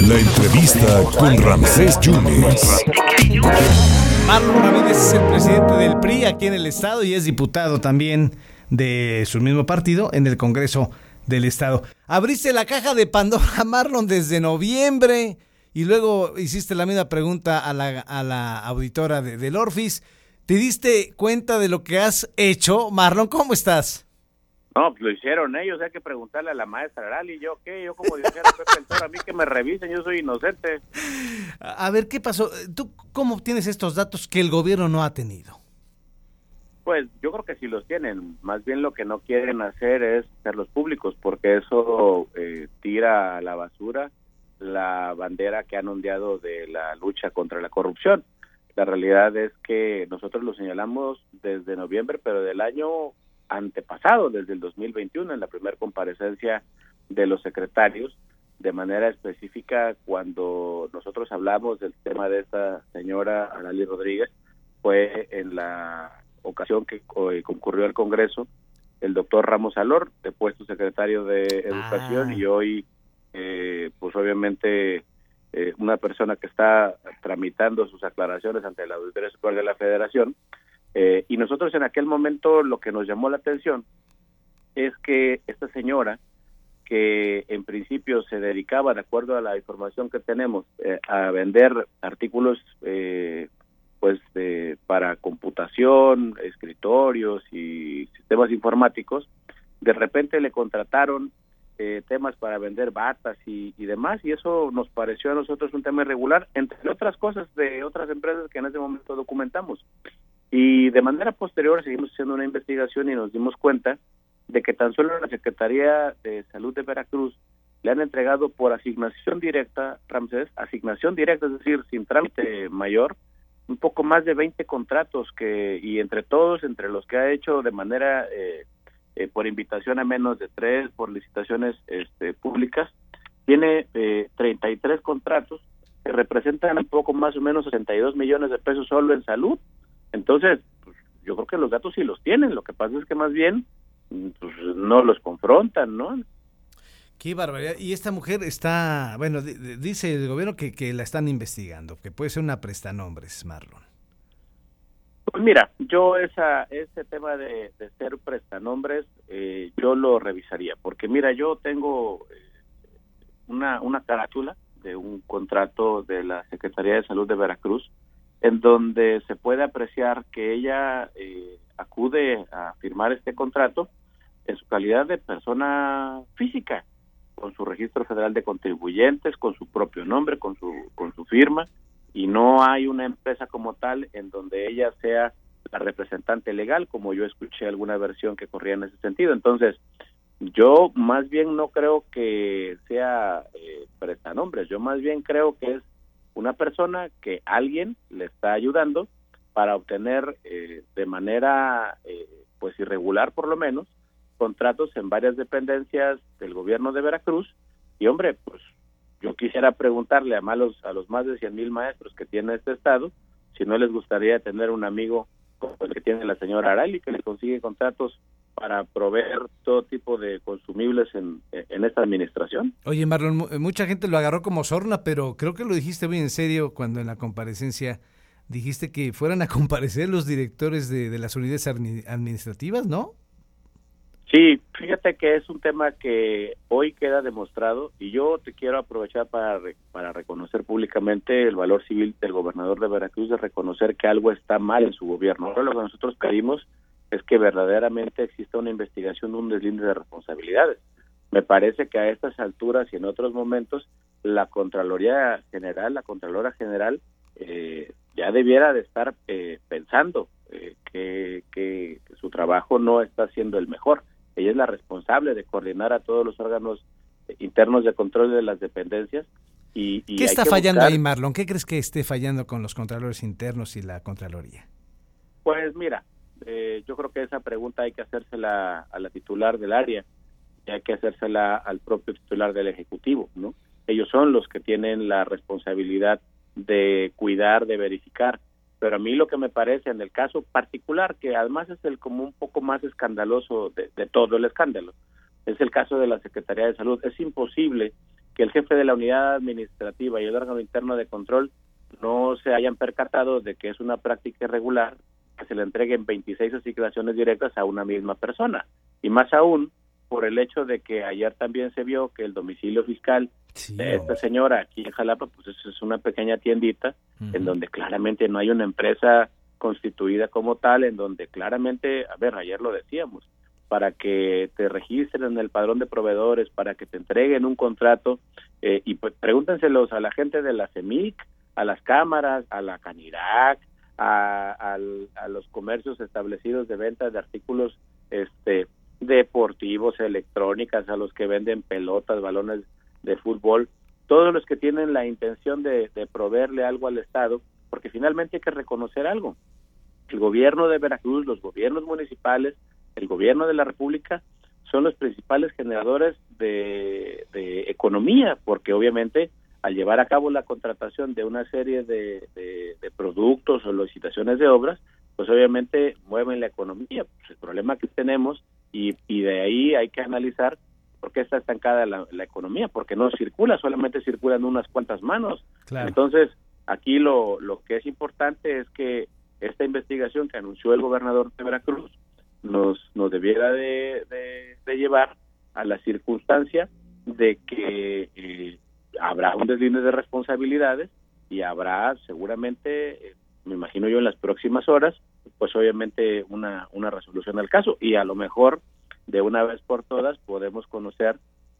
La entrevista con Ramsés Yunes. Marlon Ramírez es el presidente del PRI aquí en el estado y es diputado también de su mismo partido en el Congreso del Estado. Abriste la caja de Pandora, Marlon, desde noviembre y luego hiciste la misma pregunta a la, a la auditora de, del Orfis. ¿Te diste cuenta de lo que has hecho? Marlon, ¿cómo estás? No, pues lo hicieron ellos, hay que preguntarle a la maestra Arali, yo qué, yo como dijera Pepe a mí que me revisen, yo soy inocente. A ver, ¿qué pasó? ¿Tú cómo tienes estos datos que el gobierno no ha tenido? Pues yo creo que sí los tienen, más bien lo que no quieren hacer es hacerlos públicos, porque eso eh, tira a la basura la bandera que han ondeado de la lucha contra la corrupción. La realidad es que nosotros lo señalamos desde noviembre, pero del año antepasado, desde el 2021, en la primera comparecencia de los secretarios, de manera específica cuando nosotros hablamos del tema de esta señora Arali Rodríguez, fue en la ocasión que eh, concurrió al Congreso el doctor Ramos Alor, depuesto secretario de Educación, y hoy, eh, pues obviamente, eh, una persona que está tramitando sus aclaraciones ante la Auditoría Superior de la Federación, eh, y nosotros en aquel momento lo que nos llamó la atención es que esta señora, que en principio se dedicaba, de acuerdo a la información que tenemos, eh, a vender artículos eh, pues para computación, escritorios y sistemas informáticos, de repente le contrataron temas para vender batas y, demás, y eso nos pareció a nosotros un tema irregular, entre otras cosas de otras empresas que en ese momento documentamos. Y de manera posterior seguimos haciendo una investigación y nos dimos cuenta de que tan solo la Secretaría de Salud de Veracruz le han entregado por asignación directa, Ramsés, asignación directa, es decir, sin trámite mayor, un poco más de 20 contratos que y entre todos, entre los que ha hecho de manera eh, eh, por invitación a menos de tres, por licitaciones este, públicas, tiene eh, 33 contratos que representan un poco más o menos 62 millones de pesos solo en salud entonces, pues, yo creo que los datos sí los tienen, lo que pasa es que más bien pues, no los confrontan, ¿no? Qué barbaridad. Y esta mujer está, bueno, dice el gobierno que, que la están investigando, que puede ser una prestanombres, Marlon. Pues mira, yo esa ese tema de, ser prestanombres, eh, yo lo revisaría, porque mira, yo tengo eh, una, una carátula de un contrato de la Secretaría de Salud de Veracruz, en donde se puede apreciar que ella eh, acude a firmar este contrato en su calidad de persona física, con su registro federal de contribuyentes, con su propio nombre, con su con su firma y no hay una empresa como tal en donde ella sea la representante legal, como yo escuché alguna versión que corría en ese sentido. Entonces, yo más bien no creo que sea eh, prestanombres, yo más bien creo que es una persona que alguien le está ayudando para obtener eh, de manera eh, pues irregular por lo menos contratos en varias dependencias del gobierno de Veracruz. Y hombre pues yo quisiera preguntarle a malos a los más de cien mil maestros que tiene este estado si no les gustaría tener un amigo como el que tiene la señora Arali que le consigue contratos para proveer todo tipo de consumibles en, en, esta administración. Oye, Marlon, mucha gente lo agarró como sorna, pero creo que lo dijiste muy en serio cuando en la comparecencia dijiste que fueran a comparecer los directores de, de las unidades administrativas, ¿no? Sí, fíjate que es un tema que hoy queda demostrado y yo te quiero aprovechar para, para reconocer públicamente el valor civil del gobernador de Veracruz de reconocer que algo está mal en su gobierno. Ahora lo que nosotros pedimos es que verdaderamente exista una investigación, un deslinde de responsabilidades. Me parece que a estas alturas y en otros momentos la Contraloría General, la Contralora General, eh, ya debiera de estar eh, pensando eh, que, que, su trabajo no está siendo el mejor. Ella es la responsable de coordinar a todos los órganos internos de control de las dependencias. Y, ¿Qué está fallando ahí, Marlon? ¿Qué crees que esté fallando con los contralores internos y la Contraloría? Pues mira, eh, yo creo que esa pregunta hay que hacérsela a la titular del área y hay que hacérsela al propio titular del Ejecutivo, ¿no? Ellos son los que tienen la responsabilidad de cuidar, de verificar. Pero a mí lo que me parece en el caso particular, que además es el como un poco más escandaloso de, todo el escándalo, Es el caso de la Secretaría de Salud. Es imposible que el jefe de la unidad administrativa y el órgano interno de control no se hayan percatado de que es una práctica irregular que se le entreguen 26 asignaciones directas a una misma persona. Y más aún por el hecho de que ayer también se vio que el domicilio fiscal de esta señora aquí en Jalapa, pues es una pequeña tiendita en donde claramente no hay una empresa constituida como tal, en donde claramente, a ver, ayer lo decíamos, para que te registren en el padrón de proveedores, para que te entreguen un contrato, eh, y pues pregúntenselos a la gente de la CEMIC, a las cámaras, a la Canirac, a, a, los comercios establecidos de venta de artículos este deportivos, electrónicas, a los que venden pelotas, balones de fútbol, todos los que tienen la intención de, de proveerle algo al Estado, porque finalmente hay que reconocer algo. El gobierno de Veracruz, los gobiernos municipales, el gobierno de la República son los principales generadores de, de economía, porque obviamente al llevar a cabo la contratación de una serie de, de, productos o licitaciones de obras, pues obviamente mueven la economía. Pues el problema que tenemos, y, y de ahí hay que analizar por qué está estancada la, la, economía, porque no circula, solamente circulan unas cuantas manos. Entonces, aquí lo, lo que es importante es que esta investigación que anunció el gobernador de Veracruz nos, nos debiera de, de, llevar a la circunstancia de que eh, habrá un deslinde de responsabilidades y habrá seguramente, eh, me imagino yo, en las próximas horas, pues obviamente una, una resolución del caso y a lo mejor de una vez por todas podemos conocer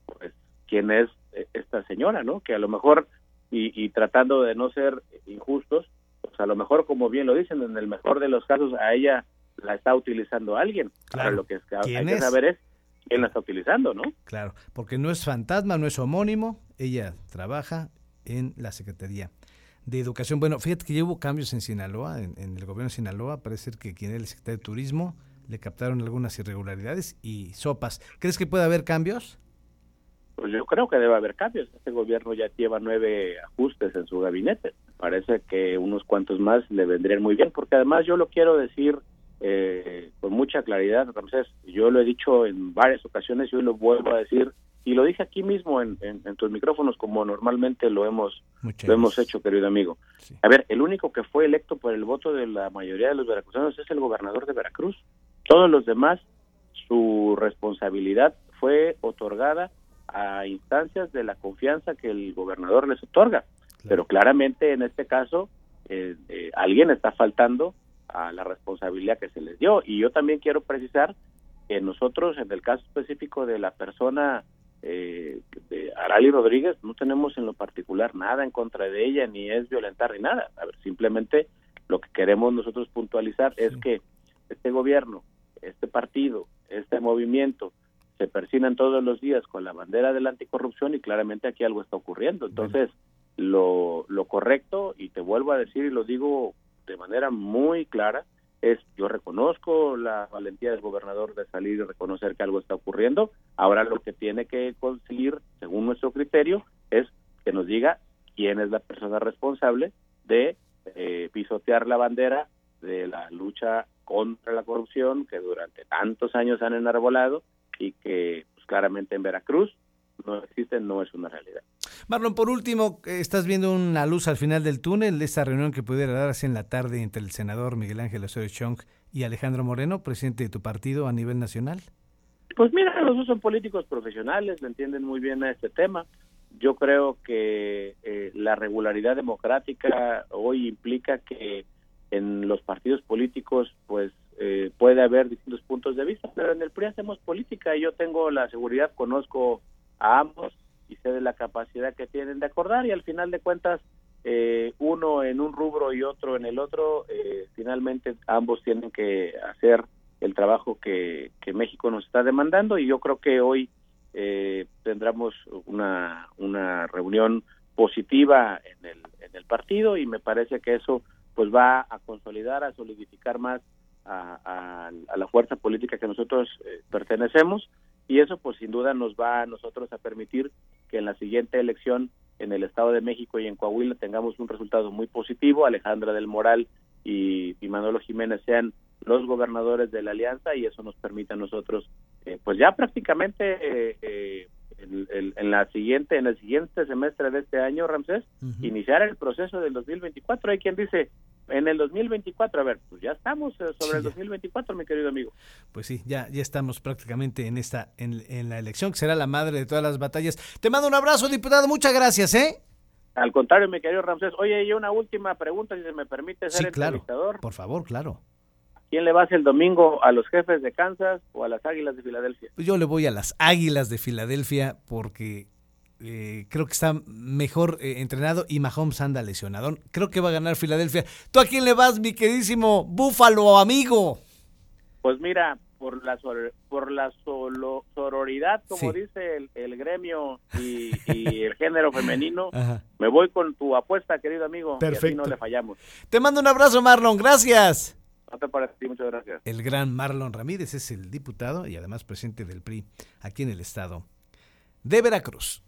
pues quién es eh, esta señora, ¿no? Que a lo mejor y, y tratando de no ser injustos, pues a lo mejor como bien lo dicen, en el mejor de los casos a ella la está utilizando alguien. Claro. lo que es hay que saber es quién la está utilizando, ¿no? Claro, porque no es fantasma, no es homónimo, ella trabaja en la Secretaría de Educación. Bueno, fíjate que ya hubo cambios en Sinaloa, en, el gobierno de Sinaloa, parece que quien es el secretario de Turismo le captaron algunas irregularidades y sopas. ¿Crees que puede haber cambios? Pues yo creo que debe haber cambios. Este gobierno ya lleva nueve ajustes en su gabinete. Parece que unos cuantos más le vendrían muy bien, porque además yo lo quiero decir eh, con mucha claridad, Ramsés. Yo lo he dicho en varias ocasiones y hoy lo vuelvo a decir y lo dije aquí mismo en, tus micrófonos como normalmente lo hemos lo hemos hecho, querido amigo. A ver, el único que fue electo por el voto de la mayoría de los veracruzanos es el gobernador de Veracruz. Todos los demás, su responsabilidad fue otorgada a instancias de la confianza que el gobernador les otorga. Pero claramente en este caso eh, eh, alguien está faltando a la responsabilidad que se les dio. Y yo también quiero precisar que nosotros, en el caso específico de la persona eh, de Arali Rodríguez, no tenemos en lo particular nada en contra de ella, ni es violentar ni nada. A ver, simplemente lo que queremos nosotros puntualizar es que este gobierno, este partido, este movimiento, se persinan todos los días con la bandera de la anticorrupción y claramente aquí algo está ocurriendo. Entonces, lo, lo correcto, y te vuelvo a decir y lo digo de manera muy clara es yo reconozco la valentía del gobernador de salir y reconocer que algo está ocurriendo. Ahora lo que tiene que conseguir, según nuestro criterio, es que nos diga quién es la persona responsable de eh, pisotear la bandera de la lucha contra la corrupción que durante tantos años han enarbolado y que pues, claramente en Veracruz no existe, no es una realidad. Marlon, por último, ¿estás viendo una luz al final del túnel de esta reunión que pudiera darse en la tarde entre el senador Miguel Ángel Osorio Chong y Alejandro Moreno, presidente de tu partido a nivel nacional? Pues mira, los dos son políticos profesionales, le entienden muy bien a este tema. Yo creo que eh, la regularidad democrática hoy implica que en los partidos políticos pues eh, puede haber distintos puntos de vista, pero en el PRI hacemos política y yo tengo la seguridad, conozco a ambos y sé de la capacidad que tienen de acordar y al final de cuentas eh, uno en un rubro y otro en el otro, eh, finalmente ambos tienen que hacer el trabajo que, México nos está demandando y yo creo que hoy eh, tendremos una, una reunión positiva en el, en el partido y me parece que eso pues va a consolidar, a solidificar más a, a, la fuerza política que nosotros pertenecemos y eso pues sin duda nos va a nosotros a permitir que en la siguiente elección en el Estado de México y en Coahuila tengamos un resultado muy positivo. Alejandra del Moral y, y Manolo Jiménez sean los gobernadores de la alianza y eso nos permite a nosotros, eh, pues ya prácticamente eh, eh, el- en la siguiente, en el siguiente semestre de este año, Ramsés, iniciar el proceso del 2024. Hay quien dice en el 2024, a ver, pues ya estamos eh, sobre Sí, el ya. 2024, mi querido amigo. Pues sí, ya, ya estamos prácticamente en esta, en, en la elección, que será la madre de todas las batallas. Te mando un abrazo, diputado, muchas gracias, ¿eh? Al contrario, mi querido Ramsés. Oye, y una última pregunta, si se me permite ser Sí, claro. entrevistador. Por favor, claro. ¿Quién le vas el domingo a los jefes de Kansas o a las Águilas de Filadelfia? Pues Yo le voy a las Águilas de Filadelfia porque eh, creo que está mejor eh, entrenado y Mahomes anda lesionado. Creo que va a ganar Filadelfia. ¿Tú a quién le vas, mi queridísimo Búfalo, amigo? Pues mira, por la sor- por la solo- sororidad, como Sí. dice el, el gremio y, y el género femenino, Ajá. me voy con tu apuesta, querido amigo. Y así Perfecto. no le fallamos. Te mando un abrazo, Marlon. Gracias. Te parece, Sí, muchas gracias. El gran Marlon Ramírez es el diputado y además presidente del PRI aquí en el estado de Veracruz.